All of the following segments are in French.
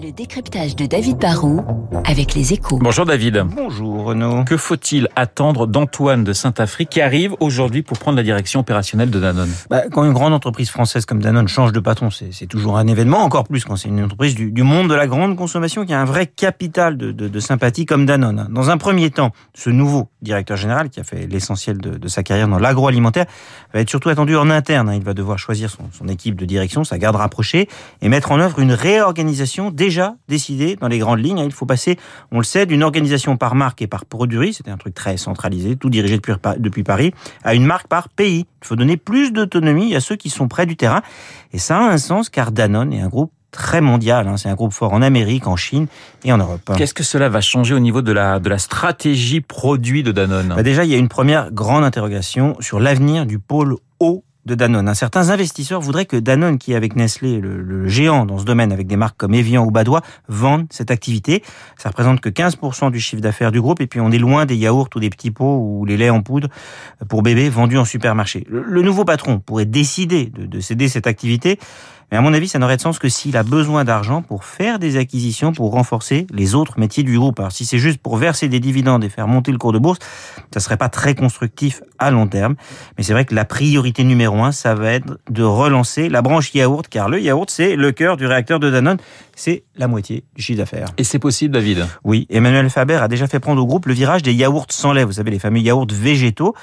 Le décryptage de David Barrault avec les échos. Bonjour David. Bonjour Renaud. Que faut-il attendre d'Antoine de Saint-Afrique qui arrive aujourd'hui pour prendre la direction opérationnelle de Danone? Bah, Quand une grande entreprise française comme Danone change de patron, c'est toujours un événement, encore plus quand c'est une entreprise du, du, monde de la grande consommation qui a un vrai capital de, de, de, sympathie comme Danone. Dans un premier temps, ce nouveau directeur général qui a fait l'essentiel de, de, sa carrière dans l'agroalimentaire va être surtout attendu en interne. Hein. Il va devoir choisir son, son équipe de direction, sa garde rapprochée, et mettre en œuvre une réorganisation déjà décidé dans les grandes lignes. Il faut passer, on le sait, d'une organisation par marque et par produit, c'était un truc très centralisé, tout dirigé depuis, depuis Paris, à une marque par pays. Il faut donner plus d'autonomie à ceux qui sont près du terrain. Et ça a un sens car Danone est un groupe très mondial. Hein. C'est un groupe fort en Amérique, en Chine et en Europe. Qu'est-ce que cela va changer au niveau de la, de la stratégie produit de Danone? Bah Déjà, il y a une première grande interrogation sur l'avenir du pôle haut de Danone. Certains investisseurs voudraient que Danone, qui est avec Nestlé le, géant dans ce domaine, avec des marques comme Evian ou Badois, vende cette activité. Ça représente que 15% du chiffre d'affaires du groupe, et puis on est loin des yaourts ou des petits pots ou les laits en poudre pour bébés vendus en supermarché. Le, nouveau patron pourrait décider de, de céder cette activité, mais à mon avis, ça n'aurait de sens que s'il a besoin d'argent pour faire des acquisitions, pour renforcer les autres métiers du groupe. Alors si c'est juste pour verser des dividendes et faire monter le cours de bourse, ça serait pas très constructif à long terme. Mais c'est vrai que la priorité numéro un, ça va être de relancer la branche yaourt, car le yaourt, c'est le cœur du réacteur de Danone. C'est la moitié du chiffre d'affaires. Et c'est possible, David? Oui, Emmanuel Faber a déjà fait prendre au groupe le virage des yaourts sans lait. Vous savez, les fameux yaourts végétaux.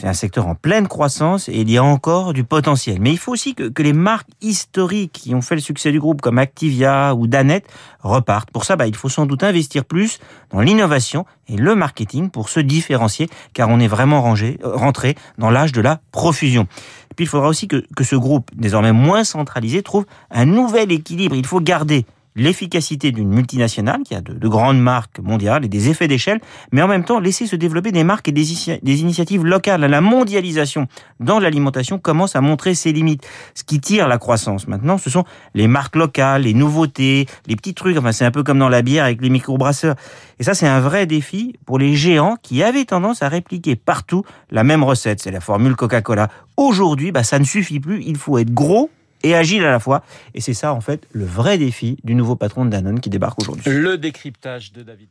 C'est un secteur en pleine croissance et il y a encore du potentiel. Mais il faut aussi que, les marques historiques qui ont fait le succès du groupe, comme Activia ou Danette, repartent. Pour ça, bah, il faut sans doute investir plus dans l'innovation et le marketing pour se différencier, car on est vraiment rangé, rentré dans l'âge de la profusion. Puis il faudra aussi que ce groupe, désormais moins centralisé, trouve un nouvel équilibre. Il faut garder l'efficacité d'une multinationale qui a de, de, grandes marques mondiales et des effets d'échelle, mais en même temps laisser se développer des marques et des, des initiatives locales. La mondialisation dans l'alimentation commence à montrer ses limites. Ce qui tire la croissance maintenant, ce sont les marques locales, les nouveautés, les petits trucs. Enfin, c'est un peu comme dans la bière avec les microbrasseurs. Et ça, c'est un vrai défi pour les géants qui avaient tendance à répliquer partout la même recette. C'est la formule Coca-Cola. Aujourd'hui, bah, ça ne suffit plus. Il faut être gros et agile à la fois. Et c'est ça, en fait, le vrai défi du nouveau patron de Danone qui débarque aujourd'hui. Le décryptage de David